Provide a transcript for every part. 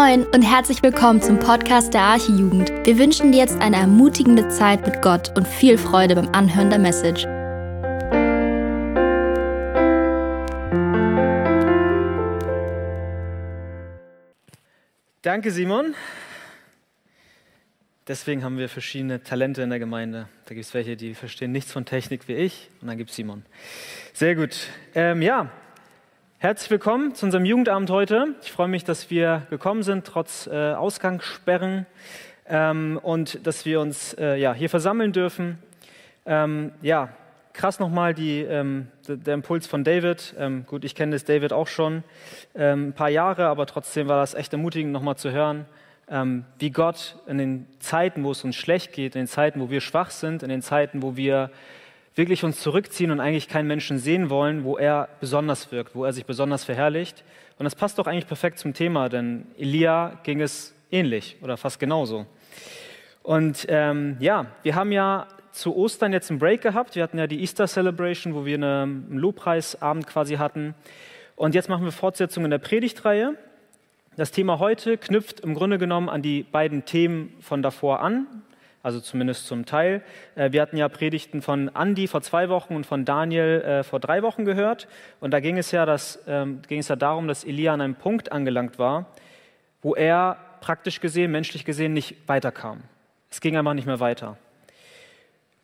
Moin und herzlich willkommen zum Podcast der Archijugend. Wir wünschen dir jetzt eine ermutigende Zeit mit Gott und viel Freude beim Anhören der Message. Danke, Simon. Deswegen haben wir verschiedene Talente in der Gemeinde. Da gibt es welche, die verstehen nichts von Technik wie ich, und dann gibt es Simon. Sehr gut. Ähm, ja, herzlich willkommen zu unserem Jugendabend heute. Ich freue mich, dass wir gekommen sind, trotz äh, Ausgangssperren, ähm, und dass wir uns äh, ja, hier versammeln dürfen. Ähm, ja, krass nochmal ähm, der Impuls von David. Ähm, gut, ich kenne das David auch schon ähm, ein paar Jahre, aber trotzdem war das echt ermutigend, nochmal zu hören ähm, wie Gott in den Zeiten, wo es uns schlecht geht, in den Zeiten, wo wir schwach sind, in den Zeiten, wo wir wirklich uns zurückziehen und eigentlich keinen Menschen sehen wollen, wo er besonders wirkt, wo er sich besonders verherrlicht. Und das passt doch eigentlich perfekt zum Thema, denn Elia ging es ähnlich oder fast genauso. Und ähm, ja, wir haben ja zu Ostern jetzt einen Break gehabt. Wir hatten ja die Easter Celebration, wo wir einen Lobpreisabend quasi hatten. Und jetzt machen wir Fortsetzung in der Predigtreihe. Das Thema heute knüpft im Grunde genommen an die beiden Themen von davor an, also zumindest zum Teil. Äh, wir hatten ja Predigten von Andi vor zwei Wochen und von Daniel äh, vor drei Wochen gehört. Und da ging es ja, das, ähm, ging es ja darum, dass Elia an einem Punkt angelangt war, wo er praktisch gesehen, menschlich gesehen nicht weiterkam. Es ging einfach nicht mehr weiter.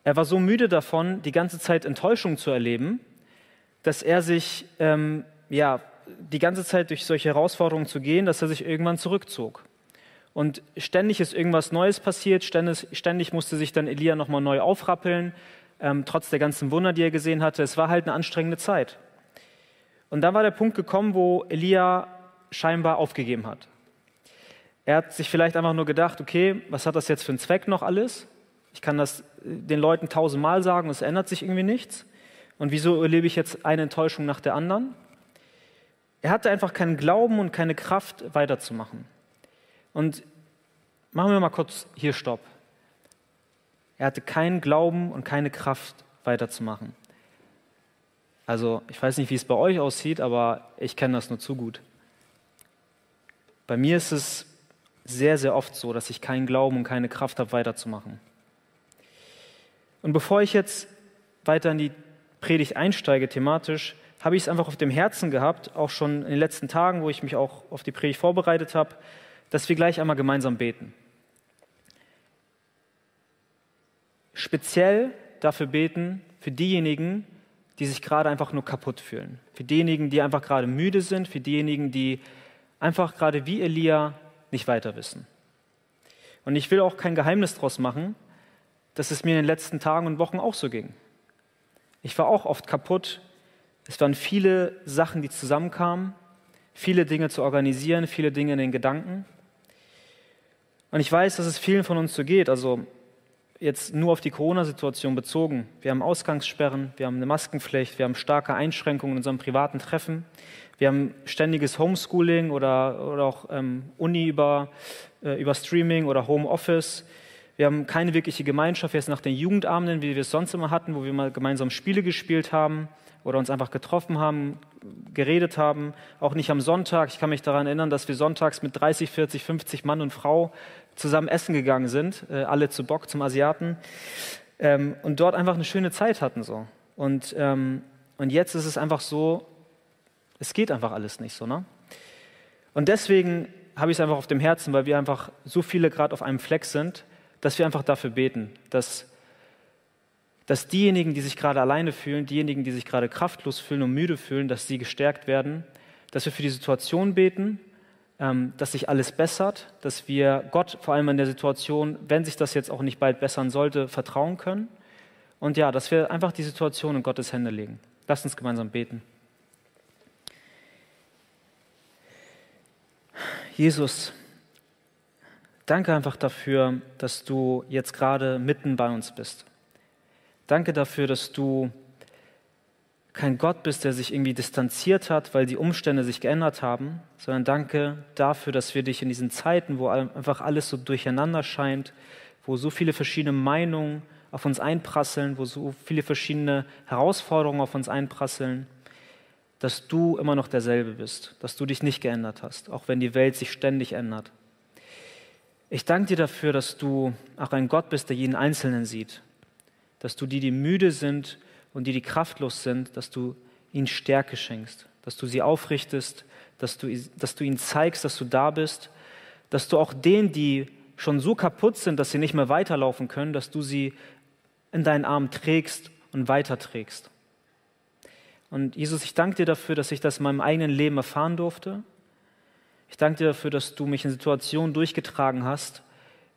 Er war so müde davon, die ganze Zeit Enttäuschung zu erleben, dass er sich ähm, ja, die ganze Zeit durch solche Herausforderungen zu gehen, dass er sich irgendwann zurückzog. Und ständig ist irgendwas Neues passiert, ständig, ständig musste sich dann Elia nochmal neu aufrappeln, ähm, trotz der ganzen Wunder, die er gesehen hatte. Es war halt eine anstrengende Zeit. Und dann war der Punkt gekommen, wo Elia scheinbar aufgegeben hat. Er hat sich vielleicht einfach nur gedacht, okay, was hat das jetzt für einen Zweck noch alles? Ich kann das den Leuten tausendmal sagen, es ändert sich irgendwie nichts. Und wieso erlebe ich jetzt eine Enttäuschung nach der anderen? Er hatte einfach keinen Glauben und keine Kraft, weiterzumachen. Und machen wir mal kurz hier Stopp. Er hatte keinen Glauben und keine Kraft, weiterzumachen. Also, ich weiß nicht, wie es bei euch aussieht, aber ich kenne das nur zu gut. Bei mir ist es sehr, sehr oft so, dass ich keinen Glauben und keine Kraft habe, weiterzumachen. Und bevor ich jetzt weiter in die Predigt einsteige, thematisch, habe ich es einfach auf dem Herzen gehabt, auch schon in den letzten Tagen, wo ich mich auch auf die Predigt vorbereitet habe, dass wir gleich einmal gemeinsam beten. Speziell dafür beten, für diejenigen, die sich gerade einfach nur kaputt fühlen. Für diejenigen, die einfach gerade müde sind, für diejenigen, die einfach gerade wie Elia nicht weiter wissen. Und ich will auch kein Geheimnis daraus machen, dass es mir in den letzten Tagen und Wochen auch so ging. Ich war auch oft kaputt, es waren viele Sachen, die zusammenkamen, viele Dinge zu organisieren, viele Dinge in den Gedanken. Und ich weiß, dass es vielen von uns so geht. Also jetzt nur auf die Corona-Situation bezogen. Wir haben Ausgangssperren, wir haben eine Maskenpflicht, wir haben starke Einschränkungen in unserem privaten Treffen. Wir haben ständiges Homeschooling oder, oder auch ähm, Uni über, äh, über Streaming oder Homeoffice. Wir haben keine wirkliche Gemeinschaft jetzt nach den Jugendabenden, wie wir es sonst immer hatten, wo wir mal gemeinsam Spiele gespielt haben oder uns einfach getroffen haben, geredet haben, auch nicht am Sonntag. Ich kann mich daran erinnern, dass wir sonntags mit 30, 40, 50 Mann und Frau zusammen essen gegangen sind, äh, alle zu Bock, zum Asiaten, ähm, und dort einfach eine schöne Zeit hatten. So. Und, ähm, und jetzt ist es einfach so, es geht einfach alles nicht so. Ne? Und deswegen habe ich es einfach auf dem Herzen, weil wir einfach so viele gerade auf einem Fleck sind, dass wir einfach dafür beten, dass dass diejenigen, die sich gerade alleine fühlen, diejenigen, die sich gerade kraftlos fühlen und müde fühlen, dass sie gestärkt werden, dass wir für die Situation beten, dass sich alles bessert, dass wir Gott vor allem in der Situation, wenn sich das jetzt auch nicht bald bessern sollte, vertrauen können. Und ja, dass wir einfach die Situation in Gottes Hände legen. Lasst uns gemeinsam beten. Jesus, danke einfach dafür, dass du jetzt gerade mitten bei uns bist. Danke dafür, dass du kein Gott bist, der sich irgendwie distanziert hat, weil die Umstände sich geändert haben, sondern danke dafür, dass wir dich in diesen Zeiten, wo einfach alles so durcheinander scheint, wo so viele verschiedene Meinungen auf uns einprasseln, wo so viele verschiedene Herausforderungen auf uns einprasseln, dass du immer noch derselbe bist, dass du dich nicht geändert hast, auch wenn die Welt sich ständig ändert. Ich danke dir dafür, dass du auch ein Gott bist, der jeden Einzelnen sieht, dass du die, die müde sind und die, die kraftlos sind, dass du ihnen Stärke schenkst, dass du sie aufrichtest, dass du, dass du ihnen zeigst, dass du da bist, dass du auch denen, die schon so kaputt sind, dass sie nicht mehr weiterlaufen können, dass du sie in deinen Arm trägst und weiterträgst. Und Jesus, ich danke dir dafür, dass ich das in meinem eigenen Leben erfahren durfte. Ich danke dir dafür, dass du mich in Situationen durchgetragen hast,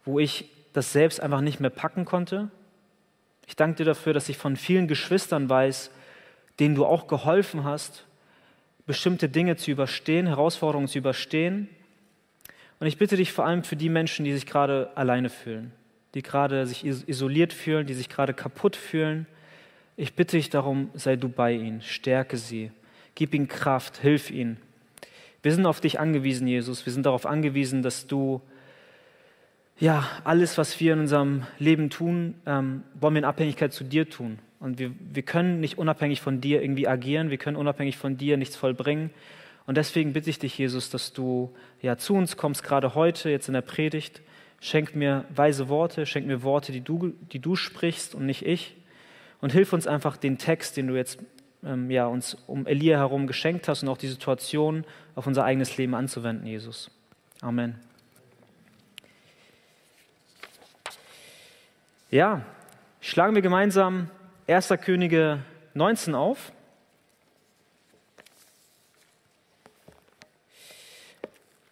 wo ich das selbst einfach nicht mehr packen konnte. Ich danke dir dafür, dass ich von vielen Geschwistern weiß, denen du auch geholfen hast, bestimmte Dinge zu überstehen, Herausforderungen zu überstehen. Und ich bitte dich vor allem für die Menschen, die sich gerade alleine fühlen, die gerade sich isoliert fühlen, die sich gerade kaputt fühlen. Ich bitte dich darum, sei du bei ihnen, stärke sie, gib ihnen Kraft, hilf ihnen. Wir sind auf dich angewiesen, Jesus. Wir sind darauf angewiesen, dass du ja alles, was wir in unserem Leben tun, ähm, wollen wir in Abhängigkeit zu dir tun. Und wir, wir können nicht unabhängig von dir irgendwie agieren, wir können unabhängig von dir nichts vollbringen. Und deswegen bitte ich dich, Jesus, dass du ja zu uns kommst, gerade heute, jetzt in der Predigt. Schenk mir weise Worte, schenk mir Worte, die du, die du sprichst und nicht ich. Und hilf uns einfach, den Text, den du jetzt ähm, ja, uns um Elia herum geschenkt hast und auch die Situation auf unser eigenes Leben anzuwenden, Jesus. Amen. Ja, schlagen wir gemeinsam 1. Könige 19 auf.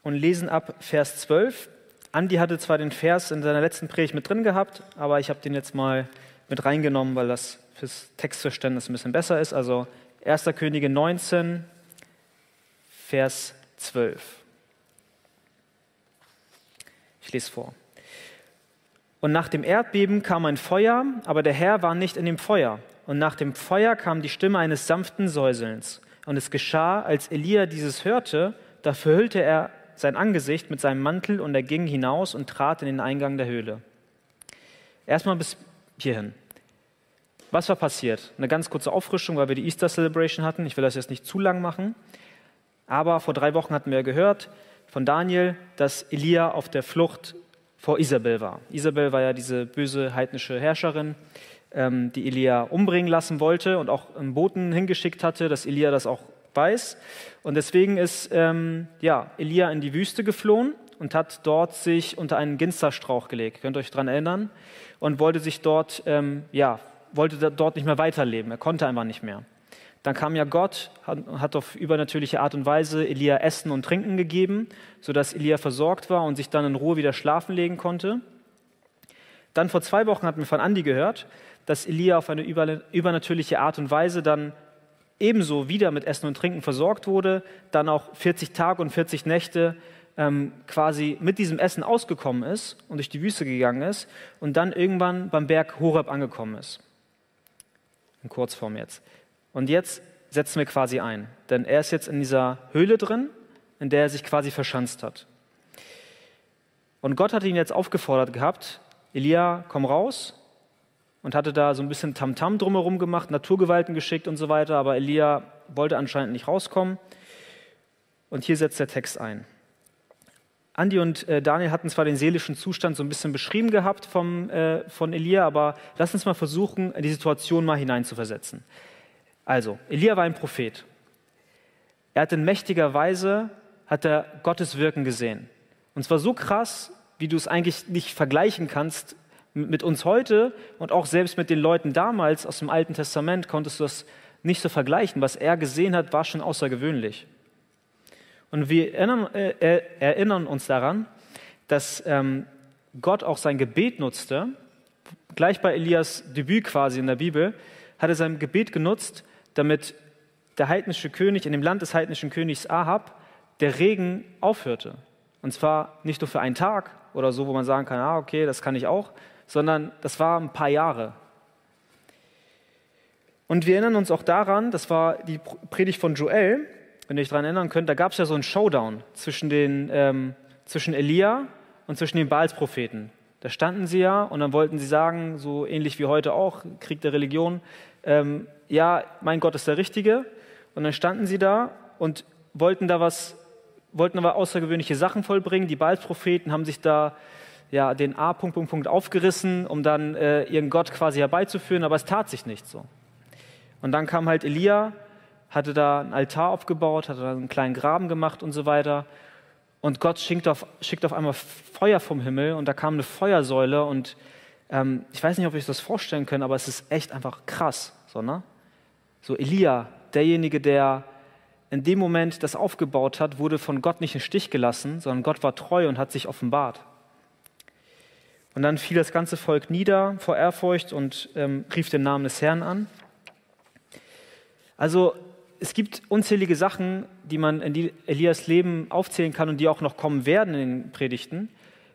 Und lesen ab Vers 12. Andi hatte zwar den Vers in seiner letzten Predigt mit drin gehabt, aber ich habe den jetzt mal mit reingenommen, weil das fürs Textverständnis ein bisschen besser ist. Also 1. Könige 19, Vers 12. Ich lese vor. Und nach dem Erdbeben kam ein Feuer, aber der Herr war nicht in dem Feuer. Und nach dem Feuer kam die Stimme eines sanften Säuselns. Und es geschah, als Elia dieses hörte, da verhüllte er sein Angesicht mit seinem Mantel und er ging hinaus und trat in den Eingang der Höhle. Erstmal bis hierhin. Was war passiert? Eine ganz kurze Auffrischung, weil wir die Easter Celebration hatten. Ich will das jetzt nicht zu lang machen. Aber vor drei Wochen hatten wir gehört von Daniel, dass Elia auf der Flucht vor Isabel war. Isabel war ja diese böse heidnische Herrscherin, ähm, die Elia umbringen lassen wollte und auch einen Boten hingeschickt hatte, dass Elia das auch weiß. Und deswegen ist ähm, ja, Elia in die Wüste geflohen und hat dort sich unter einen Ginsterstrauch gelegt. Könnt ihr euch daran erinnern? Und wollte sich dort, ähm, ja, wollte dort nicht mehr weiterleben. Er konnte einfach nicht mehr. Dann kam ja Gott, hat auf übernatürliche Art und Weise Elia Essen und Trinken gegeben, sodass Elia versorgt war und sich dann in Ruhe wieder schlafen legen konnte. Dann vor zwei Wochen hatten wir von Andi gehört, dass Elia auf eine übernatürliche Art und Weise dann ebenso wieder mit Essen und Trinken versorgt wurde, dann auch 40 Tage und 40 Nächte ähm, quasi mit diesem Essen ausgekommen ist und durch die Wüste gegangen ist und dann irgendwann beim Berg Horeb angekommen ist. In Kurzform jetzt. Und jetzt setzen wir quasi ein, denn er ist jetzt in dieser Höhle drin, in der er sich quasi verschanzt hat. Und Gott hat ihn jetzt aufgefordert gehabt, Elia, komm raus, und hatte da so ein bisschen Tamtam -Tam drumherum gemacht, Naturgewalten geschickt und so weiter, aber Elia wollte anscheinend nicht rauskommen. Und hier setzt der Text ein. Andi und äh, Daniel hatten zwar den seelischen Zustand so ein bisschen beschrieben gehabt vom, äh, von Elia, aber lass uns mal versuchen, die Situation mal hineinzuversetzen. Also, Elia war ein Prophet. Er hat in mächtiger Weise hat er Gottes Wirken gesehen. Und zwar so krass, wie du es eigentlich nicht vergleichen kannst mit uns heute und auch selbst mit den Leuten damals aus dem Alten Testament konntest du das nicht so vergleichen. Was er gesehen hat, war schon außergewöhnlich. Und wir erinnern, äh, erinnern uns daran, dass ähm, Gott auch sein Gebet nutzte. Gleich bei Elias Debüt quasi in der Bibel hat er sein Gebet genutzt, damit der heidnische König, in dem Land des heidnischen Königs Ahab, der Regen aufhörte. Und zwar nicht nur für einen Tag oder so, wo man sagen kann, ah, okay, das kann ich auch, sondern das war ein paar Jahre. Und wir erinnern uns auch daran, das war die Predigt von Joel, wenn ihr euch daran erinnern könnt, da gab es ja so einen Showdown zwischen, den, ähm, zwischen Elia und zwischen den Baalspropheten. Da standen sie ja und dann wollten sie sagen, so ähnlich wie heute auch, Krieg der Religion, ähm, ja, mein Gott ist der Richtige. Und dann standen sie da und wollten da was, wollten aber außergewöhnliche Sachen vollbringen. Die Baalspropheten haben sich da ja, den A. Punkt, Punkt, Punkt aufgerissen, um dann äh, ihren Gott quasi herbeizuführen, aber es tat sich nicht so. Und dann kam halt Elia, hatte da einen Altar aufgebaut, hatte da einen kleinen Graben gemacht und so weiter. Und Gott schickt auf, schickt auf einmal Feuer vom Himmel und da kam eine Feuersäule und ähm, ich weiß nicht, ob euch das vorstellen könnt, aber es ist echt einfach krass. So, ne? So Elia, derjenige, der in dem Moment das aufgebaut hat, wurde von Gott nicht im Stich gelassen, sondern Gott war treu und hat sich offenbart. Und dann fiel das ganze Volk nieder vor Ehrfurcht und ähm, rief den Namen des Herrn an. Also es gibt unzählige Sachen, die man in Elias Leben aufzählen kann und die auch noch kommen werden in den Predigten,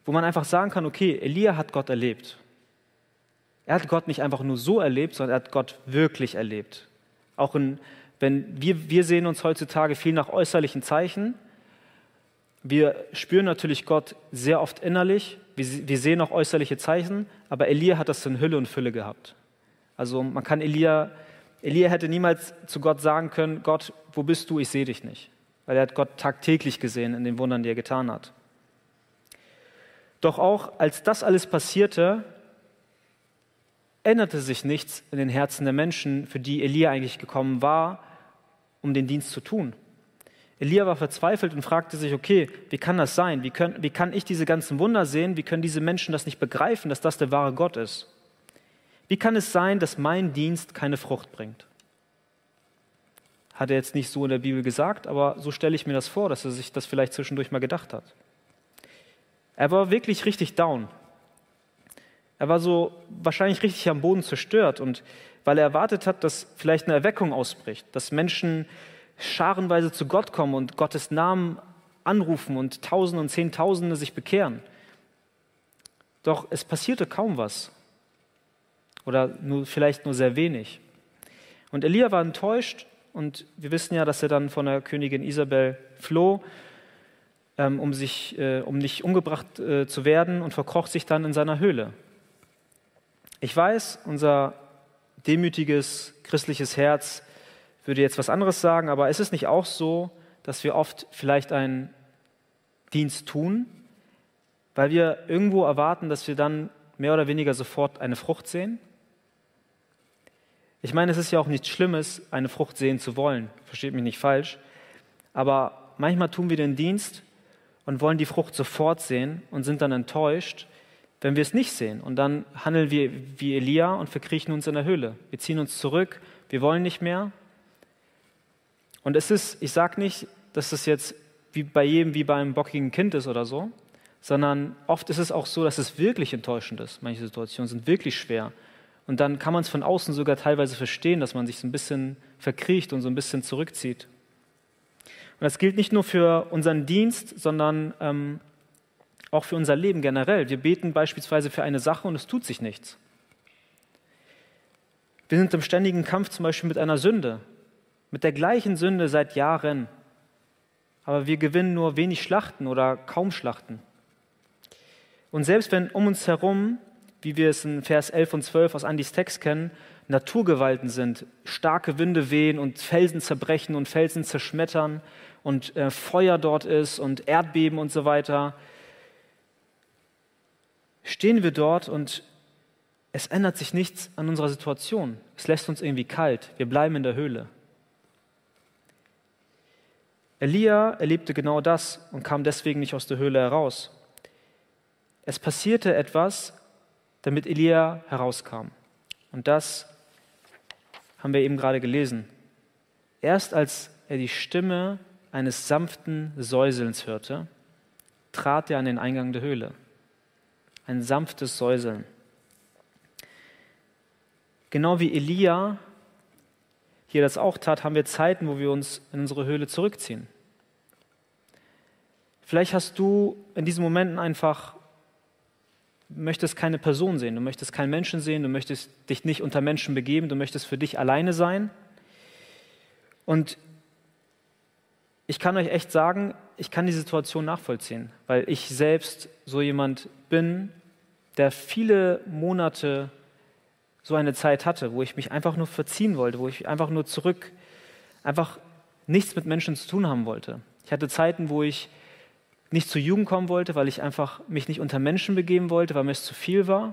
wo man einfach sagen kann, okay, Elia hat Gott erlebt. Er hat Gott nicht einfach nur so erlebt, sondern er hat Gott wirklich erlebt. Auch in, wenn wir, wir sehen uns heutzutage viel nach äußerlichen Zeichen. Wir spüren natürlich Gott sehr oft innerlich. Wir, wir sehen auch äußerliche Zeichen, aber Elia hat das in Hülle und Fülle gehabt. Also man kann Elia Elia hätte niemals zu Gott sagen können, Gott, wo bist du? Ich sehe dich nicht. Weil er hat Gott tagtäglich gesehen in den Wundern, die er getan hat. Doch auch als das alles passierte, änderte sich nichts in den Herzen der Menschen, für die Elia eigentlich gekommen war, um den Dienst zu tun. Elia war verzweifelt und fragte sich, okay, wie kann das sein? Wie, können, wie kann ich diese ganzen Wunder sehen? Wie können diese Menschen das nicht begreifen, dass das der wahre Gott ist? Wie kann es sein, dass mein Dienst keine Frucht bringt? Hat er jetzt nicht so in der Bibel gesagt, aber so stelle ich mir das vor, dass er sich das vielleicht zwischendurch mal gedacht hat. Er war wirklich richtig down. Er war so wahrscheinlich richtig am Boden zerstört und weil er erwartet hat, dass vielleicht eine Erweckung ausbricht, dass Menschen scharenweise zu Gott kommen und Gottes Namen anrufen und Tausende und Zehntausende sich bekehren. Doch es passierte kaum was oder nur, vielleicht nur sehr wenig. Und Elia war enttäuscht und wir wissen ja, dass er dann von der Königin Isabel floh, ähm, um, sich, äh, um nicht umgebracht äh, zu werden und verkroch sich dann in seiner Höhle. Ich weiß, unser demütiges christliches Herz würde jetzt was anderes sagen, aber ist es nicht auch so, dass wir oft vielleicht einen Dienst tun, weil wir irgendwo erwarten, dass wir dann mehr oder weniger sofort eine Frucht sehen? Ich meine, es ist ja auch nichts Schlimmes, eine Frucht sehen zu wollen. Versteht mich nicht falsch. Aber manchmal tun wir den Dienst und wollen die Frucht sofort sehen und sind dann enttäuscht, wenn wir es nicht sehen. Und dann handeln wir wie Elia und verkriechen uns in der Höhle. Wir ziehen uns zurück, wir wollen nicht mehr. Und es ist, ich sage nicht, dass es jetzt wie bei jedem wie bei einem bockigen Kind ist oder so, sondern oft ist es auch so, dass es wirklich enttäuschend ist. Manche Situationen sind wirklich schwer. Und dann kann man es von außen sogar teilweise verstehen, dass man sich so ein bisschen verkriecht und so ein bisschen zurückzieht. Und das gilt nicht nur für unseren Dienst, sondern ähm, auch für unser Leben generell. Wir beten beispielsweise für eine Sache und es tut sich nichts. Wir sind im ständigen Kampf zum Beispiel mit einer Sünde, mit der gleichen Sünde seit Jahren. Aber wir gewinnen nur wenig Schlachten oder kaum Schlachten. Und selbst wenn um uns herum wie wir es in Vers 11 und 12 aus Andys Text kennen, Naturgewalten sind, starke Winde wehen und Felsen zerbrechen und Felsen zerschmettern und äh, Feuer dort ist und Erdbeben und so weiter, stehen wir dort und es ändert sich nichts an unserer Situation. Es lässt uns irgendwie kalt. Wir bleiben in der Höhle. Elia erlebte genau das und kam deswegen nicht aus der Höhle heraus. Es passierte etwas, damit Elia herauskam. Und das haben wir eben gerade gelesen. Erst als er die Stimme eines sanften Säuselns hörte, trat er an den Eingang der Höhle. Ein sanftes Säuseln. Genau wie Elia hier das auch tat, haben wir Zeiten, wo wir uns in unsere Höhle zurückziehen. Vielleicht hast du in diesen Momenten einfach möchtest keine Person sehen, du möchtest keinen Menschen sehen, du möchtest dich nicht unter Menschen begeben, du möchtest für dich alleine sein. Und ich kann euch echt sagen, ich kann die Situation nachvollziehen, weil ich selbst so jemand bin, der viele Monate so eine Zeit hatte, wo ich mich einfach nur verziehen wollte, wo ich einfach nur zurück, einfach nichts mit Menschen zu tun haben wollte. Ich hatte Zeiten, wo ich nicht zur Jugend kommen wollte, weil ich einfach mich nicht unter Menschen begeben wollte, weil mir es zu viel war.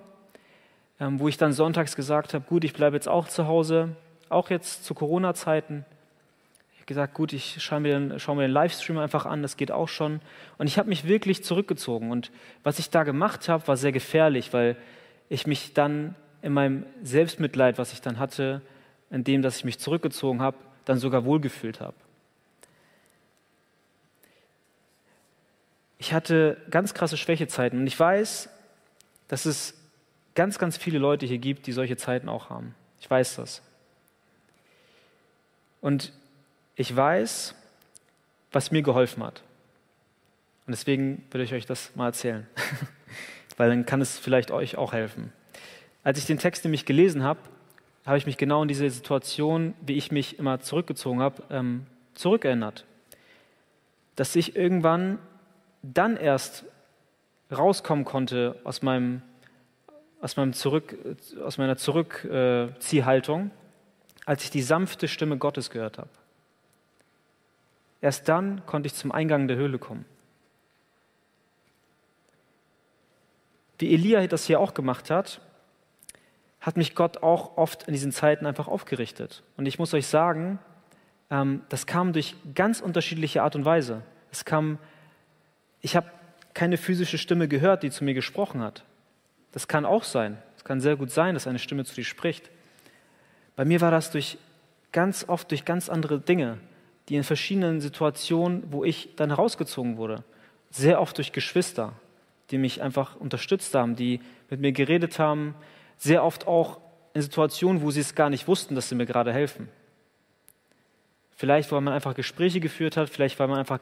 Ähm, wo ich dann sonntags gesagt habe, gut, ich bleibe jetzt auch zu Hause, auch jetzt zu Corona-Zeiten. Gesagt, gut, ich schaue mir, den, schaue mir den Livestream einfach an, das geht auch schon. Und ich habe mich wirklich zurückgezogen. Und was ich da gemacht habe, war sehr gefährlich, weil ich mich dann in meinem Selbstmitleid, was ich dann hatte, in dem, dass ich mich zurückgezogen habe, dann sogar wohlgefühlt habe. Ich hatte ganz krasse Schwächezeiten und ich weiß, dass es ganz, ganz viele Leute hier gibt, die solche Zeiten auch haben. Ich weiß das. Und ich weiß, was mir geholfen hat. Und deswegen würde ich euch das mal erzählen, weil dann kann es vielleicht euch auch helfen. Als ich den Text nämlich gelesen habe, habe ich mich genau in diese Situation, wie ich mich immer zurückgezogen habe, ähm, zurückerinnert. Dass ich irgendwann dann erst rauskommen konnte aus, meinem, aus, meinem Zurück, aus meiner Zurückziehhaltung, als ich die sanfte Stimme Gottes gehört habe. Erst dann konnte ich zum Eingang der Höhle kommen. Wie Elia das hier auch gemacht hat, hat mich Gott auch oft in diesen Zeiten einfach aufgerichtet. Und ich muss euch sagen, ähm, das kam durch ganz unterschiedliche Art und Weise. Es kam, ich habe keine physische Stimme gehört, die zu mir gesprochen hat. Das kann auch sein. Es kann sehr gut sein, dass eine Stimme zu dir spricht. Bei mir war das durch ganz oft durch ganz andere Dinge, die in verschiedenen Situationen, wo ich dann herausgezogen wurde, sehr oft durch Geschwister, die mich einfach unterstützt haben, die mit mir geredet haben, sehr oft auch in Situationen, wo sie es gar nicht wussten, dass sie mir gerade helfen. Vielleicht, weil man einfach Gespräche geführt hat, vielleicht, weil man einfach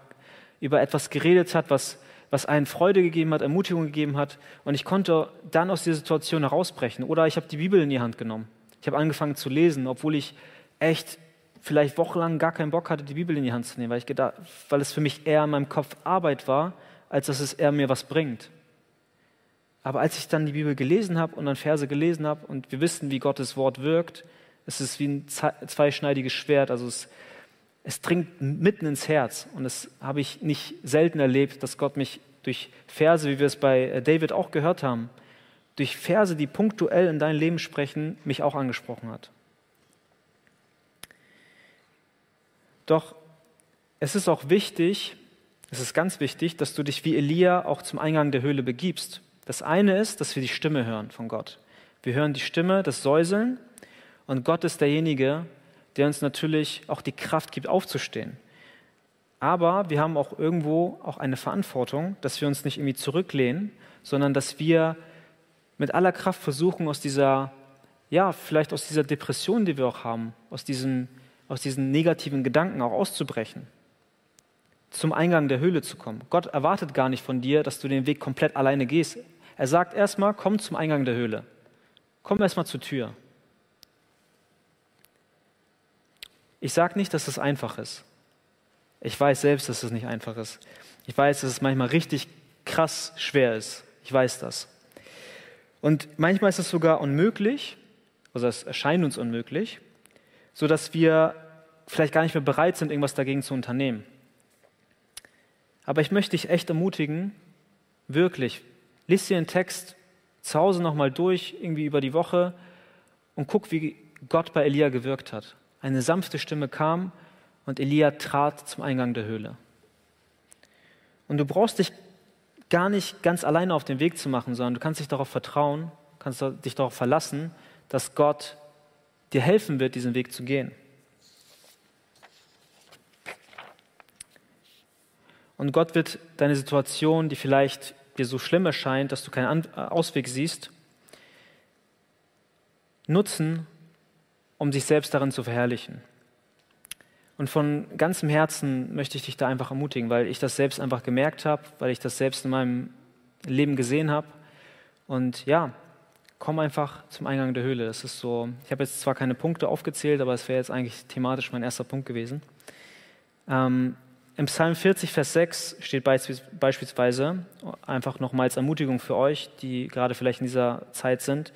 über etwas geredet hat, was, was einen Freude gegeben hat, Ermutigung gegeben hat. Und ich konnte dann aus dieser Situation herausbrechen. Oder ich habe die Bibel in die Hand genommen. Ich habe angefangen zu lesen, obwohl ich echt vielleicht wochenlang gar keinen Bock hatte, die Bibel in die Hand zu nehmen, weil, ich gedacht, weil es für mich eher in meinem Kopf Arbeit war, als dass es eher mir was bringt. Aber als ich dann die Bibel gelesen habe und dann Verse gelesen habe und wir wissen, wie Gottes Wort wirkt, es ist wie ein zweischneidiges Schwert. Also es, es dringt mitten ins Herz. Und das habe ich nicht selten erlebt, dass Gott mich durch Verse, wie wir es bei äh, David auch gehört haben, durch Verse, die punktuell in dein Leben sprechen, mich auch angesprochen hat. Doch es ist auch wichtig, es ist ganz wichtig, dass du dich wie Elia auch zum Eingang der Höhle begibst. Das eine ist, dass wir die Stimme hören von Gott. Wir hören die Stimme, das Säuseln und Gott ist derjenige, der uns natürlich auch die Kraft gibt, aufzustehen. Aber wir haben auch irgendwo auch eine Verantwortung, dass wir uns nicht irgendwie zurücklehnen, sondern dass wir mit aller Kraft versuchen, aus dieser, ja, vielleicht aus dieser Depression, die wir auch haben, aus diesen, aus diesen negativen Gedanken auch auszubrechen zum Eingang der Höhle zu kommen. Gott erwartet gar nicht von dir, dass du den Weg komplett alleine gehst. Er sagt erstmal, komm zum Eingang der Höhle. Komm erstmal zur Tür. Ich sage nicht, dass es einfach ist. Ich weiß selbst, dass es nicht einfach ist. Ich weiß, dass es manchmal richtig krass schwer ist. Ich weiß das. Und manchmal ist es sogar unmöglich, also es erscheint uns unmöglich, sodass wir vielleicht gar nicht mehr bereit sind, irgendwas dagegen zu unternehmen. Aber ich möchte dich echt ermutigen, wirklich, lies dir den Text zu Hause nochmal durch, irgendwie über die Woche und guck, wie Gott bei Elia gewirkt hat. Eine sanfte Stimme kam und Elia trat zum Eingang der Höhle. Und du brauchst dich gar nicht ganz alleine auf den Weg zu machen, sondern du kannst dich darauf vertrauen, kannst dich darauf verlassen, dass Gott dir helfen wird, diesen Weg zu gehen. Und Gott wird deine Situation, die vielleicht dir so schlimm erscheint, dass du keinen Ausweg siehst, nutzen, um sich selbst darin zu verherrlichen. Und von ganzem Herzen möchte ich dich da einfach ermutigen, weil ich das selbst einfach gemerkt habe, weil ich das selbst in meinem Leben gesehen habe. Und ja, komm einfach zum Eingang der Höhle. Das ist so, ich habe jetzt zwar keine Punkte aufgezählt, aber es wäre jetzt eigentlich thematisch mein erster Punkt gewesen. Ähm, im Psalm 40, Vers 6 steht beispielsweise, einfach nochmal als Ermutigung für euch, die gerade vielleicht in dieser Zeit sind,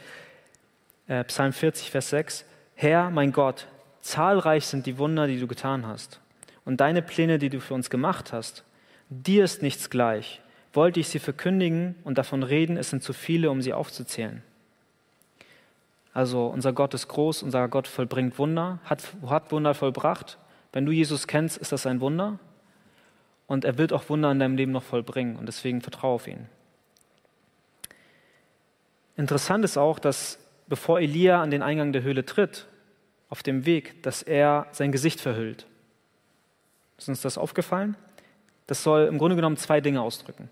äh, Psalm 40, Vers 6, Herr, mein Gott, zahlreich sind die Wunder, die du getan hast. und deine Pläne, die du für uns gemacht hast, dir ist nichts gleich. Wollte ich sie verkündigen und davon reden, es sind zu viele, um sie aufzuzählen. Also unser Gott ist groß, unser Gott vollbringt Wunder, hat, hat Wunder vollbracht. Wenn du Jesus kennst, ist das ein Wunder. Und er wird auch Wunder in deinem Leben noch vollbringen. Und deswegen vertraue auf ihn. Interessant ist auch, dass bevor Elia an den Eingang der Höhle tritt, auf dem Weg, dass er sein Gesicht verhüllt. Ist uns das aufgefallen? Das soll im Grunde genommen zwei Dinge ausdrücken.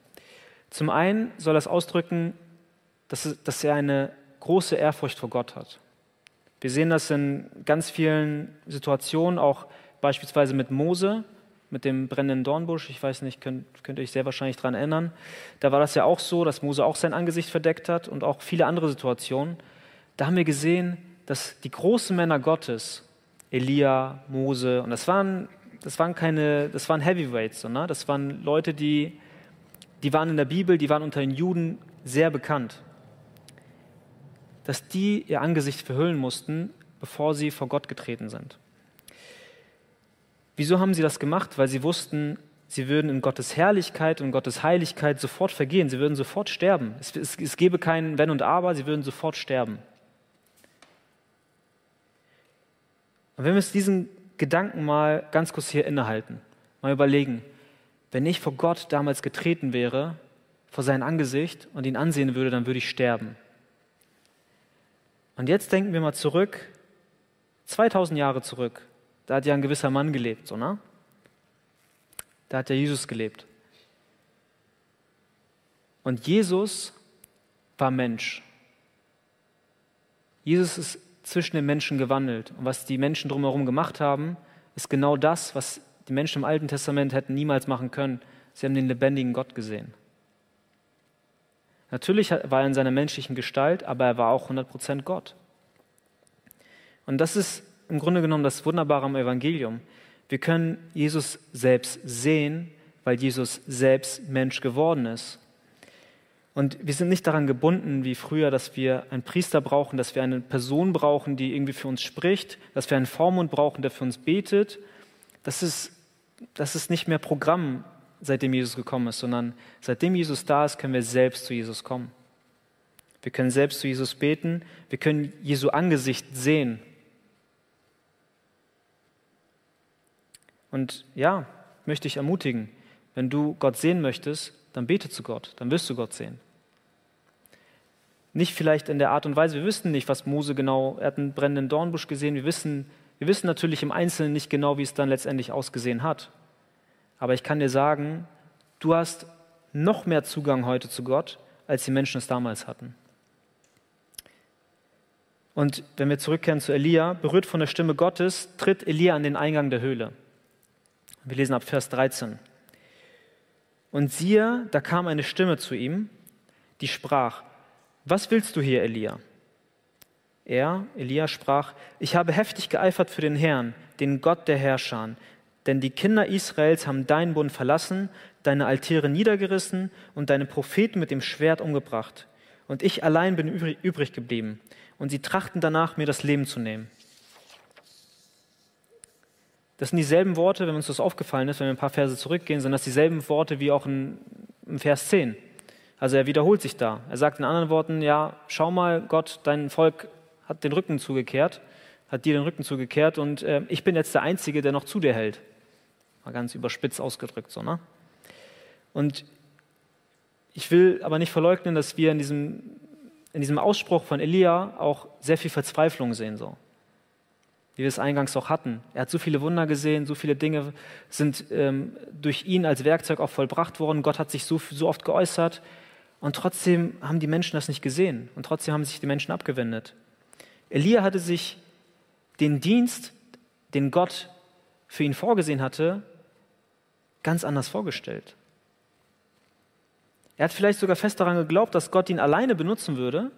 Zum einen soll das ausdrücken, dass, dass er eine große Ehrfurcht vor Gott hat. Wir sehen das in ganz vielen Situationen, auch beispielsweise mit Mose, mit dem brennenden Dornbusch. Ich weiß nicht, könnt, könnt ihr euch sehr wahrscheinlich daran erinnern. Da war das ja auch so, dass Mose auch sein Angesicht verdeckt hat und auch viele andere Situationen. Da haben wir gesehen, dass die großen Männer Gottes, Elia, Mose, und das waren, das waren keine, das waren Heavyweights, ne? das waren Leute, die, die waren in der Bibel, die waren unter den Juden sehr bekannt dass die ihr Angesicht verhüllen mussten, bevor sie vor Gott getreten sind. Wieso haben sie das gemacht? Weil sie wussten, sie würden in Gottes Herrlichkeit und Gottes Heiligkeit sofort vergehen, sie würden sofort sterben. Es, es, es gäbe kein Wenn und Aber, sie würden sofort sterben. Und wenn wir uns diesen Gedanken mal ganz kurz hier innehalten, mal überlegen, wenn ich vor Gott damals getreten wäre, vor sein Angesicht und ihn ansehen würde, dann würde ich sterben. Und jetzt denken wir mal zurück, 2000 Jahre zurück. Da hat ja ein gewisser Mann gelebt, so, ne? Da hat ja Jesus gelebt. Und Jesus war Mensch. Jesus ist zwischen den Menschen gewandelt. Und was die Menschen drumherum gemacht haben, ist genau das, was die Menschen im Alten Testament hätten niemals machen können. Sie haben den lebendigen Gott gesehen. Natürlich war er in seiner menschlichen Gestalt, aber er war auch 100% Gott. Und das ist im Grunde genommen das Wunderbare am Evangelium. Wir können Jesus selbst sehen, weil Jesus selbst Mensch geworden ist. Und wir sind nicht daran gebunden, wie früher, dass wir einen Priester brauchen, dass wir eine Person brauchen, die irgendwie für uns spricht, dass wir einen Vormund brauchen, der für uns betet. Das ist, das ist nicht mehr Programm seitdem Jesus gekommen ist, sondern seitdem Jesus da ist, können wir selbst zu Jesus kommen. Wir können selbst zu Jesus beten, wir können Jesu Angesicht sehen. Und ja, möchte ich ermutigen, wenn du Gott sehen möchtest, dann bete zu Gott, dann wirst du Gott sehen. Nicht vielleicht in der Art und Weise, wir wissen nicht, was Mose genau, er hat einen brennenden Dornbusch gesehen, wir wissen, wir wissen natürlich im Einzelnen nicht genau, wie es dann letztendlich ausgesehen hat. Aber ich kann dir sagen, du hast noch mehr Zugang heute zu Gott, als die Menschen es damals hatten. Und wenn wir zurückkehren zu Elia, berührt von der Stimme Gottes, tritt Elia an den Eingang der Höhle. Wir lesen ab Vers 13. Und siehe, da kam eine Stimme zu ihm, die sprach, was willst du hier, Elia? Er, Elia, sprach, ich habe heftig geeifert für den Herrn, den Gott der Herrscher, denn die Kinder Israels haben deinen Bund verlassen, deine Altäre niedergerissen und deine Propheten mit dem Schwert umgebracht. Und ich allein bin übrig geblieben. Und sie trachten danach, mir das Leben zu nehmen. Das sind dieselben Worte, wenn uns das aufgefallen ist, wenn wir ein paar Verse zurückgehen, sind das dieselben Worte wie auch in, im Vers 10. Also er wiederholt sich da. Er sagt in anderen Worten, ja, schau mal, Gott, dein Volk hat den Rücken zugekehrt, hat dir den Rücken zugekehrt und äh, ich bin jetzt der Einzige, der noch zu dir hält. Mal ganz überspitzt ausgedrückt so, ne? Und ich will aber nicht verleugnen, dass wir in diesem, in diesem Ausspruch von Elia auch sehr viel Verzweiflung sehen, so. Wie wir es eingangs auch hatten. Er hat so viele Wunder gesehen, so viele Dinge sind ähm, durch ihn als Werkzeug auch vollbracht worden. Gott hat sich so, so oft geäußert. Und trotzdem haben die Menschen das nicht gesehen. Und trotzdem haben sich die Menschen abgewendet. Elia hatte sich den Dienst, den Gott für ihn vorgesehen hatte, ganz anders vorgestellt. Er hat vielleicht sogar fest daran geglaubt, dass Gott ihn alleine benutzen würde,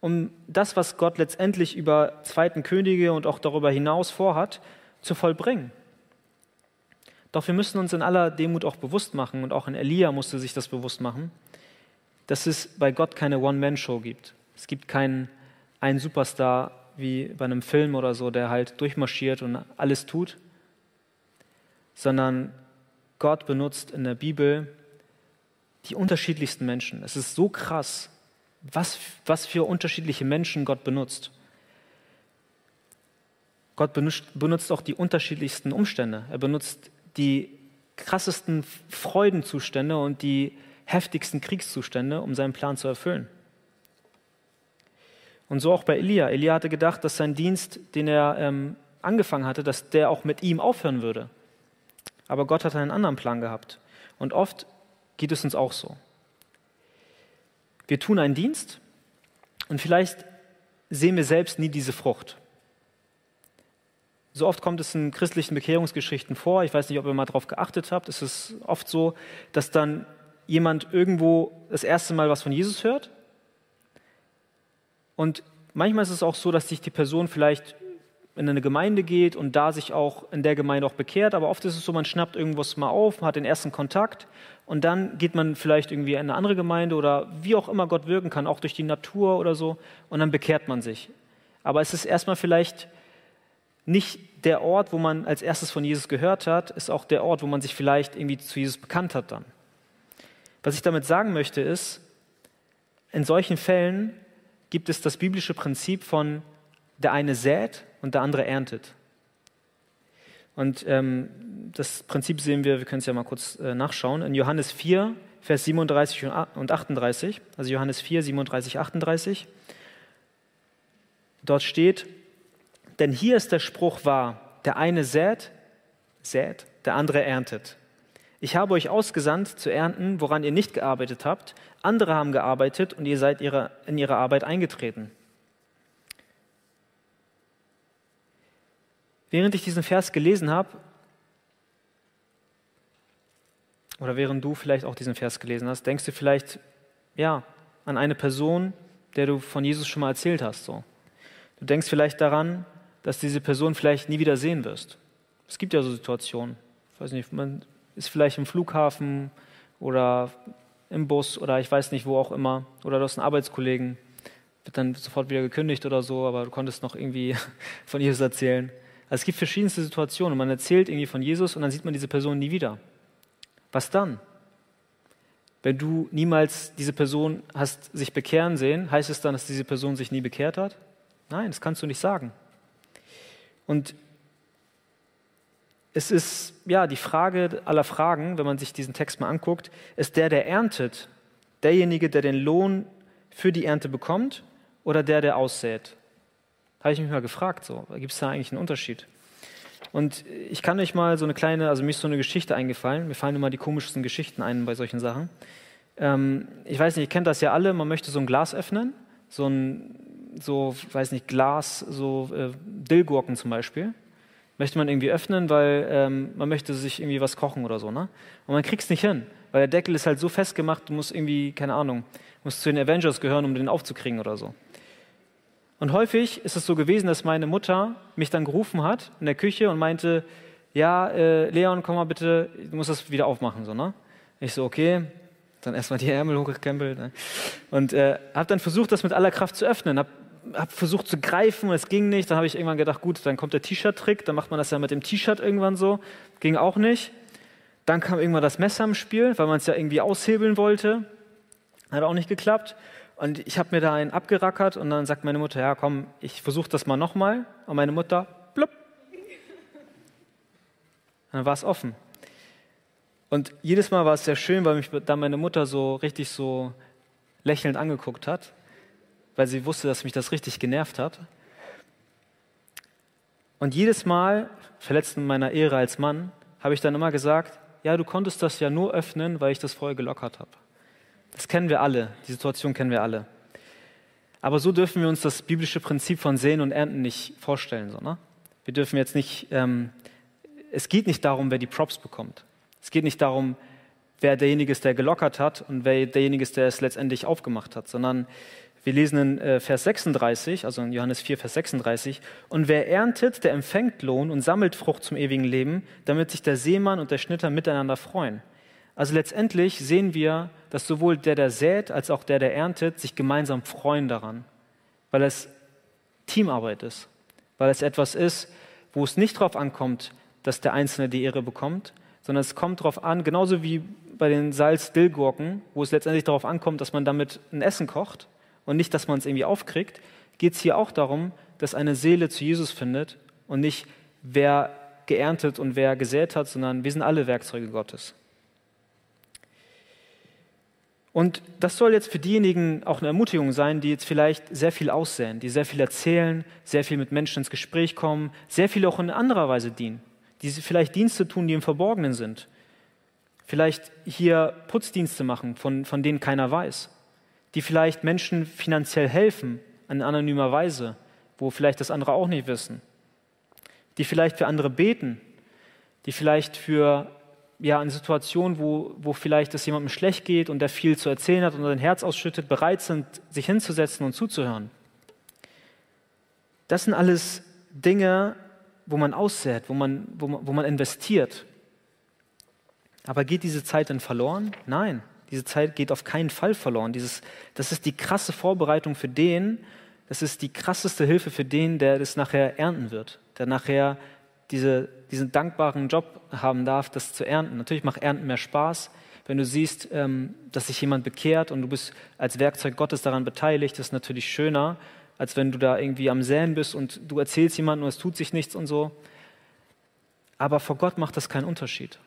um das, was Gott letztendlich über zweiten Könige und auch darüber hinaus vorhat, zu vollbringen. Doch wir müssen uns in aller Demut auch bewusst machen, und auch in Elia musste sich das bewusst machen, dass es bei Gott keine One-Man-Show gibt. Es gibt keinen einen Superstar wie bei einem Film oder so, der halt durchmarschiert und alles tut, sondern Gott benutzt in der Bibel die unterschiedlichsten Menschen. Es ist so krass, was, was für unterschiedliche Menschen Gott benutzt. Gott benutzt, benutzt auch die unterschiedlichsten Umstände. Er benutzt die krassesten Freudenzustände und die heftigsten Kriegszustände, um seinen Plan zu erfüllen. Und so auch bei Elia. Elia hatte gedacht, dass sein Dienst, den er ähm, angefangen hatte, dass der auch mit ihm aufhören würde. Aber Gott hat einen anderen Plan gehabt. Und oft geht es uns auch so. Wir tun einen Dienst und vielleicht sehen wir selbst nie diese Frucht. So oft kommt es in christlichen Bekehrungsgeschichten vor. Ich weiß nicht, ob ihr mal darauf geachtet habt. Es ist oft so, dass dann jemand irgendwo das erste Mal was von Jesus hört. Und manchmal ist es auch so, dass sich die Person vielleicht in eine Gemeinde geht und da sich auch in der Gemeinde auch bekehrt. Aber oft ist es so, man schnappt irgendwas mal auf, hat den ersten Kontakt und dann geht man vielleicht irgendwie in eine andere Gemeinde oder wie auch immer Gott wirken kann, auch durch die Natur oder so, und dann bekehrt man sich. Aber es ist erstmal vielleicht nicht der Ort, wo man als erstes von Jesus gehört hat, ist auch der Ort, wo man sich vielleicht irgendwie zu Jesus bekannt hat dann. Was ich damit sagen möchte ist, in solchen Fällen gibt es das biblische Prinzip von der eine sät und der andere erntet. Und ähm, das Prinzip sehen wir, wir können es ja mal kurz äh, nachschauen, in Johannes 4, Vers 37 und 38, also Johannes 4, 37, 38. Dort steht, denn hier ist der Spruch wahr, der eine sät, sät, der andere erntet. Ich habe euch ausgesandt zu ernten, woran ihr nicht gearbeitet habt. Andere haben gearbeitet und ihr seid ihre, in ihre Arbeit eingetreten. Während ich diesen Vers gelesen habe, oder während du vielleicht auch diesen Vers gelesen hast, denkst du vielleicht, ja, an eine Person, der du von Jesus schon mal erzählt hast. So. Du denkst vielleicht daran, dass diese Person vielleicht nie wieder sehen wirst. Es gibt ja so Situationen. Ich weiß nicht, man ist vielleicht im Flughafen oder im Bus oder ich weiß nicht, wo auch immer. Oder du hast einen Arbeitskollegen, wird dann sofort wieder gekündigt oder so, aber du konntest noch irgendwie von Jesus erzählen. Also es gibt verschiedenste Situationen man erzählt irgendwie von Jesus und dann sieht man diese Person nie wieder. Was dann? Wenn du niemals diese Person hast sich bekehren sehen, heißt es dann, dass diese Person sich nie bekehrt hat? Nein, das kannst du nicht sagen. Und es ist ja die Frage aller Fragen, wenn man sich diesen Text mal anguckt, ist der, der erntet, derjenige, der den Lohn für die Ernte bekommt oder der, der aussät? Habe ich mich mal gefragt, so, gibt es da eigentlich einen Unterschied? Und ich kann euch mal so eine kleine, also mir ist so eine Geschichte eingefallen, mir fallen immer die komischsten Geschichten ein bei solchen Sachen. Ähm, ich weiß nicht, ihr kennt das ja alle, man möchte so ein Glas öffnen, so ein so, weiß nicht, Glas, so äh, Dillgurken zum Beispiel, möchte man irgendwie öffnen, weil ähm, man möchte sich irgendwie was kochen oder so, ne? Und man kriegt es nicht hin, weil der Deckel ist halt so festgemacht, du musst irgendwie, keine Ahnung, musst zu den Avengers gehören, um den aufzukriegen oder so. Und häufig ist es so gewesen, dass meine Mutter mich dann gerufen hat in der Küche und meinte, ja, äh, Leon, komm mal bitte, du musst das wieder aufmachen, so, ne? Ich so, okay, dann erstmal die Ärmel hochgekrempelt. Ne? Und äh, habe dann versucht, das mit aller Kraft zu öffnen. Habe habe versucht zu greifen es ging nicht. Dann habe ich irgendwann gedacht, gut, dann kommt der T-Shirt-Trick, dann macht man das ja mit dem T-Shirt irgendwann so. Ging auch nicht. Dann kam irgendwann das Messer im Spiel, weil man es ja irgendwie aushebeln wollte. Hat auch nicht geklappt. Und ich habe mir da einen abgerackert und dann sagt meine Mutter, ja komm, ich versuche das mal nochmal. Und meine Mutter, blub. dann war es offen. Und jedes Mal war es sehr schön, weil mich da meine Mutter so richtig so lächelnd angeguckt hat weil sie wusste, dass mich das richtig genervt hat. Und jedes Mal, verletzt in meiner Ehre als Mann, habe ich dann immer gesagt, ja, du konntest das ja nur öffnen, weil ich das vorher gelockert habe. Das kennen wir alle, die Situation kennen wir alle. Aber so dürfen wir uns das biblische Prinzip von Sehen und Ernten nicht vorstellen. So, ne? Wir dürfen jetzt nicht, ähm, es geht nicht darum, wer die Props bekommt. Es geht nicht darum, wer derjenige ist, der gelockert hat und wer derjenige ist, der es letztendlich aufgemacht hat, sondern wir lesen in äh, Vers 36, also in Johannes 4, Vers 36, und wer erntet, der empfängt Lohn und sammelt Frucht zum ewigen Leben, damit sich der Seemann und der Schnitter miteinander freuen. Also letztendlich sehen wir, dass sowohl der, der sät, als auch der, der erntet, sich gemeinsam freuen daran, weil es Teamarbeit ist, weil es etwas ist, wo es nicht darauf ankommt, dass der Einzelne die Ehre bekommt, sondern es kommt darauf an, genauso wie bei den Salz-Dillgurken, wo es letztendlich darauf ankommt, dass man damit ein Essen kocht und nicht, dass man es irgendwie aufkriegt, geht es hier auch darum, dass eine Seele zu Jesus findet und nicht wer geerntet und wer gesät hat, sondern wir sind alle Werkzeuge Gottes. Und das soll jetzt für diejenigen auch eine Ermutigung sein, die jetzt vielleicht sehr viel aussehen, die sehr viel erzählen, sehr viel mit Menschen ins Gespräch kommen, sehr viel auch in anderer Weise dienen, die vielleicht Dienste tun, die im Verborgenen sind, vielleicht hier Putzdienste machen, von, von denen keiner weiß, die vielleicht Menschen finanziell helfen, in anonymer Weise, wo vielleicht das andere auch nicht wissen, die vielleicht für andere beten, die vielleicht für ja, in Situationen, wo, wo vielleicht es jemandem schlecht geht und der viel zu erzählen hat und sein Herz ausschüttet, bereit sind, sich hinzusetzen und zuzuhören. Das sind alles Dinge, wo man aussät, wo man, wo man, wo man investiert. Aber geht diese Zeit denn verloren? Nein, diese Zeit geht auf keinen Fall verloren. Dieses, das ist die krasse Vorbereitung für den, das ist die krasseste Hilfe für den, der das nachher ernten wird, der nachher diese, diesen dankbaren Job haben darf, das zu ernten. Natürlich macht Ernten mehr Spaß, wenn du siehst, ähm, dass sich jemand bekehrt und du bist als Werkzeug Gottes daran beteiligt, das ist natürlich schöner, als wenn du da irgendwie am Säen bist und du erzählst jemandem und es tut sich nichts und so. Aber vor Gott macht das keinen Unterschied.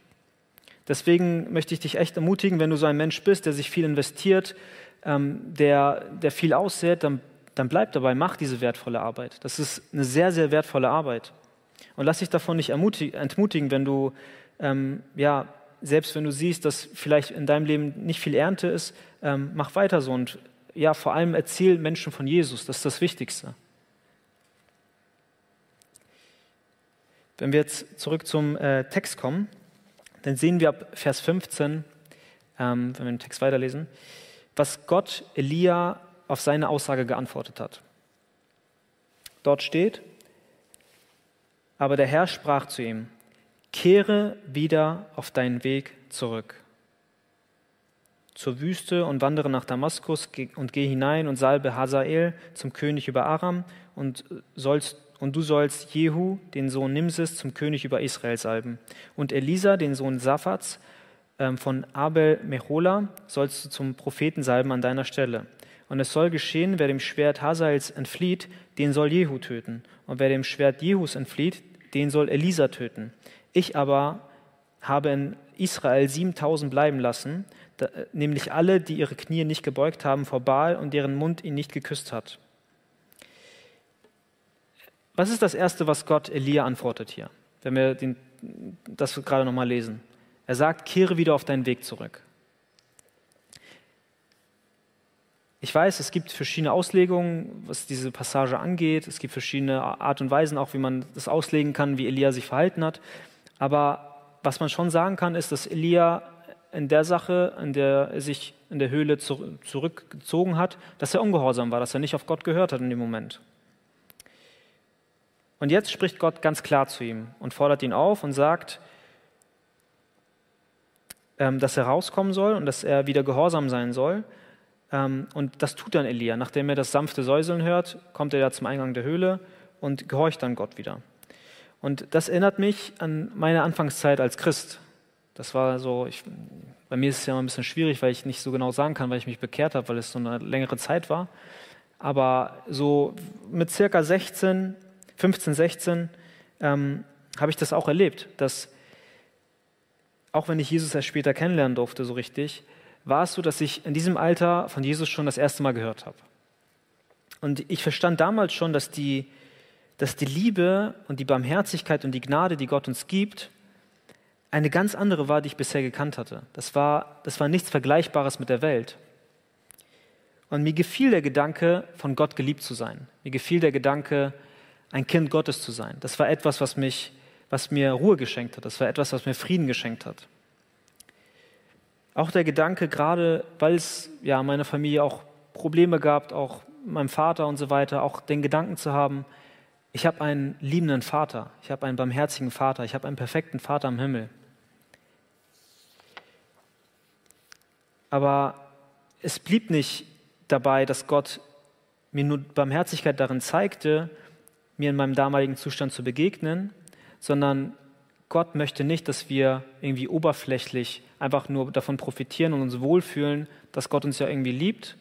Deswegen möchte ich dich echt ermutigen, wenn du so ein Mensch bist, der sich viel investiert, ähm, der, der viel aussät, dann, dann bleib dabei, mach diese wertvolle Arbeit. Das ist eine sehr, sehr wertvolle Arbeit. Und lass dich davon nicht entmutigen, wenn du, ähm, ja, selbst wenn du siehst, dass vielleicht in deinem Leben nicht viel Ernte ist, ähm, mach weiter so und ja, vor allem erzähl Menschen von Jesus, das ist das Wichtigste. Wenn wir jetzt zurück zum äh, Text kommen, dann sehen wir ab Vers 15, ähm, wenn wir den Text weiterlesen, was Gott Elia auf seine Aussage geantwortet hat. Dort steht, aber der Herr sprach zu ihm, kehre wieder auf deinen Weg zurück zur Wüste und wandere nach Damaskus und geh hinein und salbe Hazael zum König über Aram und, sollst, und du sollst Jehu, den Sohn Nimses, zum König über Israel salben. Und Elisa, den Sohn Saphats ähm, von Abel Mehola, sollst du zum Propheten salben an deiner Stelle. Und es soll geschehen, wer dem Schwert Hazaels entflieht, den soll Jehu töten. Und wer dem Schwert Jehus entflieht, den soll Elisa töten. Ich aber habe in Israel 7000 bleiben lassen, nämlich alle, die ihre Knie nicht gebeugt haben vor Baal und deren Mund ihn nicht geküsst hat. Was ist das Erste, was Gott Elia antwortet hier, wenn wir den, das gerade nochmal lesen? Er sagt, kehre wieder auf deinen Weg zurück. Ich weiß, es gibt verschiedene Auslegungen, was diese Passage angeht. Es gibt verschiedene Art und Weisen, auch wie man das auslegen kann, wie Elia sich verhalten hat. Aber was man schon sagen kann, ist, dass Elia in der Sache, in der er sich in der Höhle zurückgezogen hat, dass er ungehorsam war, dass er nicht auf Gott gehört hat in dem Moment. Und jetzt spricht Gott ganz klar zu ihm und fordert ihn auf und sagt, ähm, dass er rauskommen soll und dass er wieder gehorsam sein soll. Ähm, und das tut dann Elia. Nachdem er das sanfte Säuseln hört, kommt er ja zum Eingang der Höhle und gehorcht dann Gott wieder. Und das erinnert mich an meine Anfangszeit als Christ. Das war so, ich, bei mir ist es ja immer ein bisschen schwierig, weil ich nicht so genau sagen kann, weil ich mich bekehrt habe, weil es so eine längere Zeit war. Aber so mit circa 16, 15, 16 ähm, habe ich das auch erlebt, dass auch wenn ich Jesus erst später kennenlernen durfte, so richtig, war es so, dass ich in diesem Alter von Jesus schon das erste Mal gehört habe. Und ich verstand damals schon, dass die, dass die Liebe und die Barmherzigkeit und die Gnade, die Gott uns gibt, eine ganz andere war, die ich bisher gekannt hatte. Das war, das war nichts Vergleichbares mit der Welt. Und mir gefiel der Gedanke, von Gott geliebt zu sein. Mir gefiel der Gedanke, ein Kind Gottes zu sein. Das war etwas, was, mich, was mir Ruhe geschenkt hat. Das war etwas, was mir Frieden geschenkt hat. Auch der Gedanke, gerade weil es ja meiner Familie auch Probleme gab, auch meinem Vater und so weiter, auch den Gedanken zu haben, ich habe einen liebenden Vater, ich habe einen barmherzigen Vater, ich habe einen perfekten Vater im Himmel. Aber es blieb nicht dabei, dass Gott mir nur Barmherzigkeit darin zeigte, mir in meinem damaligen Zustand zu begegnen, sondern Gott möchte nicht, dass wir irgendwie oberflächlich einfach nur davon profitieren und uns wohlfühlen, dass Gott uns ja irgendwie liebt.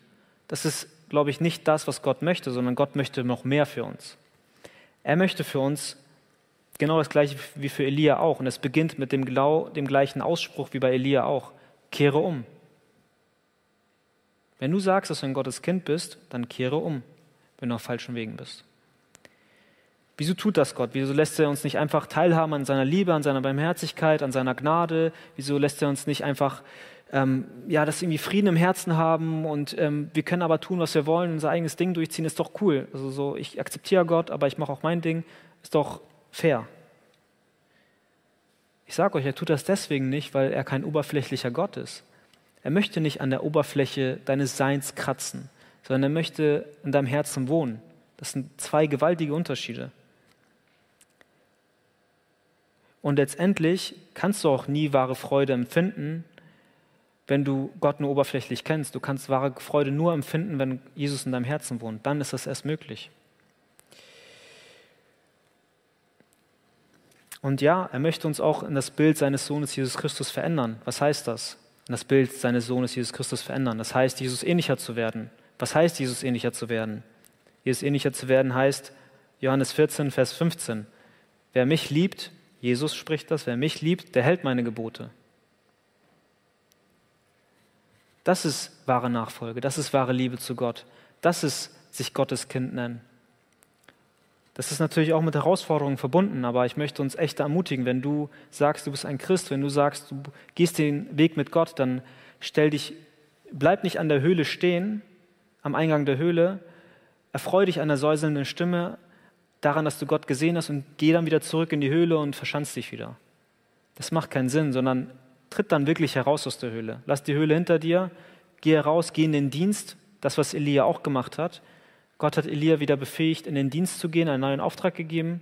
Das ist, glaube ich, nicht das, was Gott möchte, sondern Gott möchte noch mehr für uns. Er möchte für uns genau das gleiche wie für Elia auch. Und es beginnt mit dem, dem gleichen Ausspruch wie bei Elia auch. Kehre um. Wenn du sagst, dass du ein Gottes Kind bist, dann kehre um, wenn du auf falschen Wegen bist. Wieso tut das Gott? Wieso lässt er uns nicht einfach teilhaben an seiner Liebe, an seiner Barmherzigkeit, an seiner Gnade? Wieso lässt er uns nicht einfach, ähm, ja, dass irgendwie Frieden im Herzen haben und ähm, wir können aber tun, was wir wollen, unser eigenes Ding durchziehen, ist doch cool. Also so, ich akzeptiere Gott, aber ich mache auch mein Ding, ist doch fair. Ich sage euch, er tut das deswegen nicht, weil er kein oberflächlicher Gott ist. Er möchte nicht an der Oberfläche deines Seins kratzen, sondern er möchte in deinem Herzen wohnen. Das sind zwei gewaltige Unterschiede. Und letztendlich kannst du auch nie wahre Freude empfinden, wenn du Gott nur oberflächlich kennst. Du kannst wahre Freude nur empfinden, wenn Jesus in deinem Herzen wohnt. Dann ist das erst möglich. Und ja, er möchte uns auch in das Bild seines Sohnes Jesus Christus verändern. Was heißt das? In das Bild seines Sohnes Jesus Christus verändern. Das heißt, Jesus ähnlicher zu werden. Was heißt, Jesus ähnlicher zu werden? Jesus ähnlicher zu werden heißt, Johannes 14, Vers 15. Wer mich liebt, Jesus spricht das, wer mich liebt, der hält meine Gebote. Das ist wahre Nachfolge, das ist wahre Liebe zu Gott, das ist sich Gottes Kind nennen. Das ist natürlich auch mit Herausforderungen verbunden, aber ich möchte uns echt ermutigen, wenn du sagst, du bist ein Christ, wenn du sagst, du gehst den Weg mit Gott, dann stell dich, bleib nicht an der Höhle stehen, am Eingang der Höhle, erfreu dich an der säuselnden Stimme, daran, dass du Gott gesehen hast und geh dann wieder zurück in die Höhle und verschanzt dich wieder. Das macht keinen Sinn, sondern tritt dann wirklich heraus aus der Höhle. Lass die Höhle hinter dir, geh heraus, geh in den Dienst, das, was Elia auch gemacht hat. Gott hat Elia wieder befähigt, in den Dienst zu gehen, einen neuen Auftrag gegeben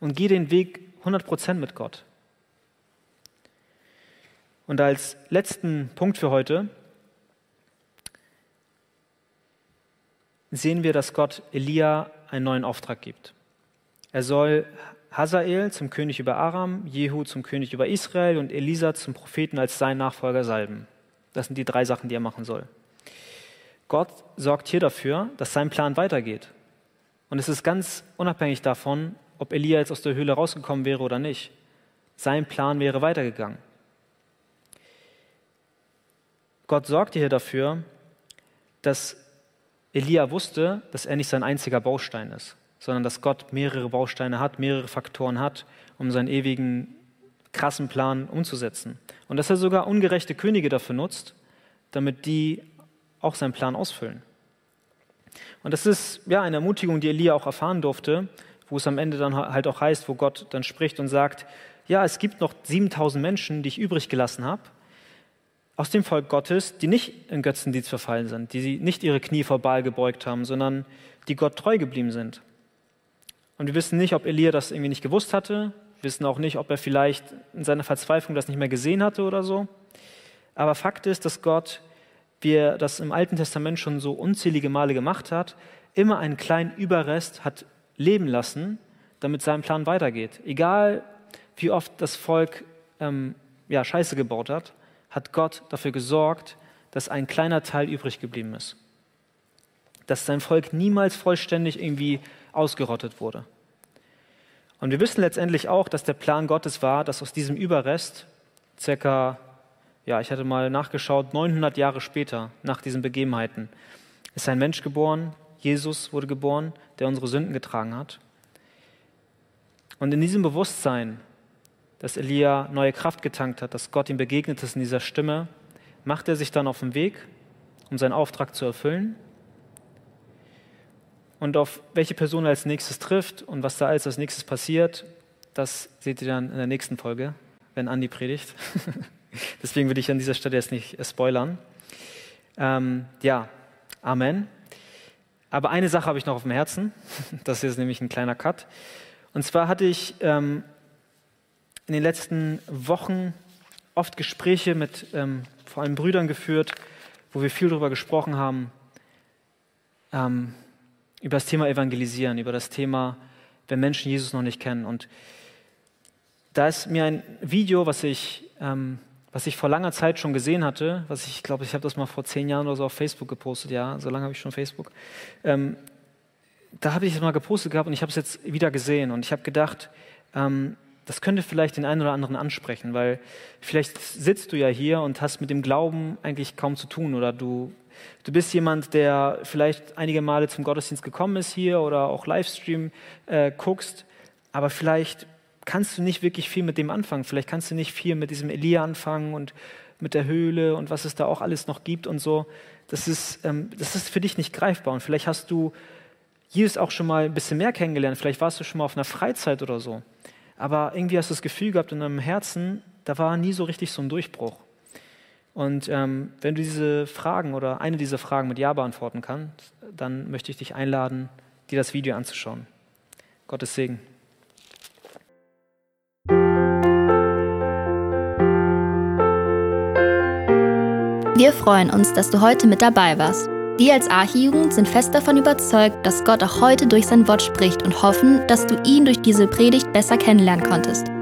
und geh den Weg 100% mit Gott. Und als letzten Punkt für heute sehen wir, dass Gott Elia einen neuen Auftrag gibt. Er soll Hazael zum König über Aram, Jehu zum König über Israel und Elisa zum Propheten als sein Nachfolger salben. Das sind die drei Sachen, die er machen soll. Gott sorgt hier dafür, dass sein Plan weitergeht. Und es ist ganz unabhängig davon, ob Elia jetzt aus der Höhle rausgekommen wäre oder nicht. Sein Plan wäre weitergegangen. Gott sorgte hier dafür, dass Elia wusste, dass er nicht sein einziger Baustein ist sondern dass Gott mehrere Bausteine hat, mehrere Faktoren hat, um seinen ewigen, krassen Plan umzusetzen. Und dass er sogar ungerechte Könige dafür nutzt, damit die auch seinen Plan ausfüllen. Und das ist ja eine Ermutigung, die Elia auch erfahren durfte, wo es am Ende dann halt auch heißt, wo Gott dann spricht und sagt, ja, es gibt noch 7000 Menschen, die ich übrig gelassen habe, aus dem Volk Gottes, die nicht in Götzendienst verfallen sind, die nicht ihre Knie vor Baal gebeugt haben, sondern die Gott treu geblieben sind. Und wir wissen nicht, ob Elia das irgendwie nicht gewusst hatte. Wir wissen auch nicht, ob er vielleicht in seiner Verzweiflung das nicht mehr gesehen hatte oder so. Aber Fakt ist, dass Gott, wie er das im Alten Testament schon so unzählige Male gemacht hat, immer einen kleinen Überrest hat leben lassen, damit sein Plan weitergeht. Egal, wie oft das Volk ähm, ja, Scheiße gebaut hat, hat Gott dafür gesorgt, dass ein kleiner Teil übrig geblieben ist. Dass sein Volk niemals vollständig irgendwie ausgerottet wurde. Und wir wissen letztendlich auch, dass der Plan Gottes war, dass aus diesem Überrest circa, ja, ich hatte mal nachgeschaut, 900 Jahre später, nach diesen Begebenheiten, ist ein Mensch geboren, Jesus wurde geboren, der unsere Sünden getragen hat. Und in diesem Bewusstsein, dass Elia neue Kraft getankt hat, dass Gott ihm begegnet ist in dieser Stimme, macht er sich dann auf den Weg, um seinen Auftrag zu erfüllen und auf welche Person er als nächstes trifft und was da alles als nächstes passiert, das seht ihr dann in der nächsten Folge, wenn Andi predigt. Deswegen will ich an dieser Stelle jetzt nicht spoilern. Ähm, ja, Amen. Aber eine Sache habe ich noch auf dem Herzen. Das ist nämlich ein kleiner Cut. Und zwar hatte ich ähm, in den letzten Wochen oft Gespräche mit ähm, vor allem Brüdern geführt, wo wir viel darüber gesprochen haben, ähm, über das Thema Evangelisieren, über das Thema, wenn Menschen Jesus noch nicht kennen. Und da ist mir ein Video, was ich, ähm, was ich vor langer Zeit schon gesehen hatte, was ich glaube, ich habe das mal vor zehn Jahren oder so auf Facebook gepostet, ja, so lange habe ich schon Facebook. Ähm, da habe ich es mal gepostet gehabt und ich habe es jetzt wieder gesehen und ich habe gedacht, ähm, das könnte vielleicht den einen oder anderen ansprechen, weil vielleicht sitzt du ja hier und hast mit dem Glauben eigentlich kaum zu tun oder du, du bist jemand, der vielleicht einige Male zum Gottesdienst gekommen ist hier oder auch Livestream äh, guckst, aber vielleicht kannst du nicht wirklich viel mit dem anfangen. Vielleicht kannst du nicht viel mit diesem Elia anfangen und mit der Höhle und was es da auch alles noch gibt und so. Das ist, ähm, das ist für dich nicht greifbar. Und vielleicht hast du Jesus auch schon mal ein bisschen mehr kennengelernt. Vielleicht warst du schon mal auf einer Freizeit oder so. Aber irgendwie hast du das Gefühl gehabt in deinem Herzen, da war nie so richtig so ein Durchbruch. Und ähm, wenn du diese Fragen oder eine dieser Fragen mit Ja beantworten kannst, dann möchte ich dich einladen, dir das Video anzuschauen. Gottes Segen. Wir freuen uns, dass du heute mit dabei warst. Wir als Archijugend sind fest davon überzeugt, dass Gott auch heute durch sein Wort spricht und hoffen, dass du ihn durch diese Predigt besser kennenlernen konntest.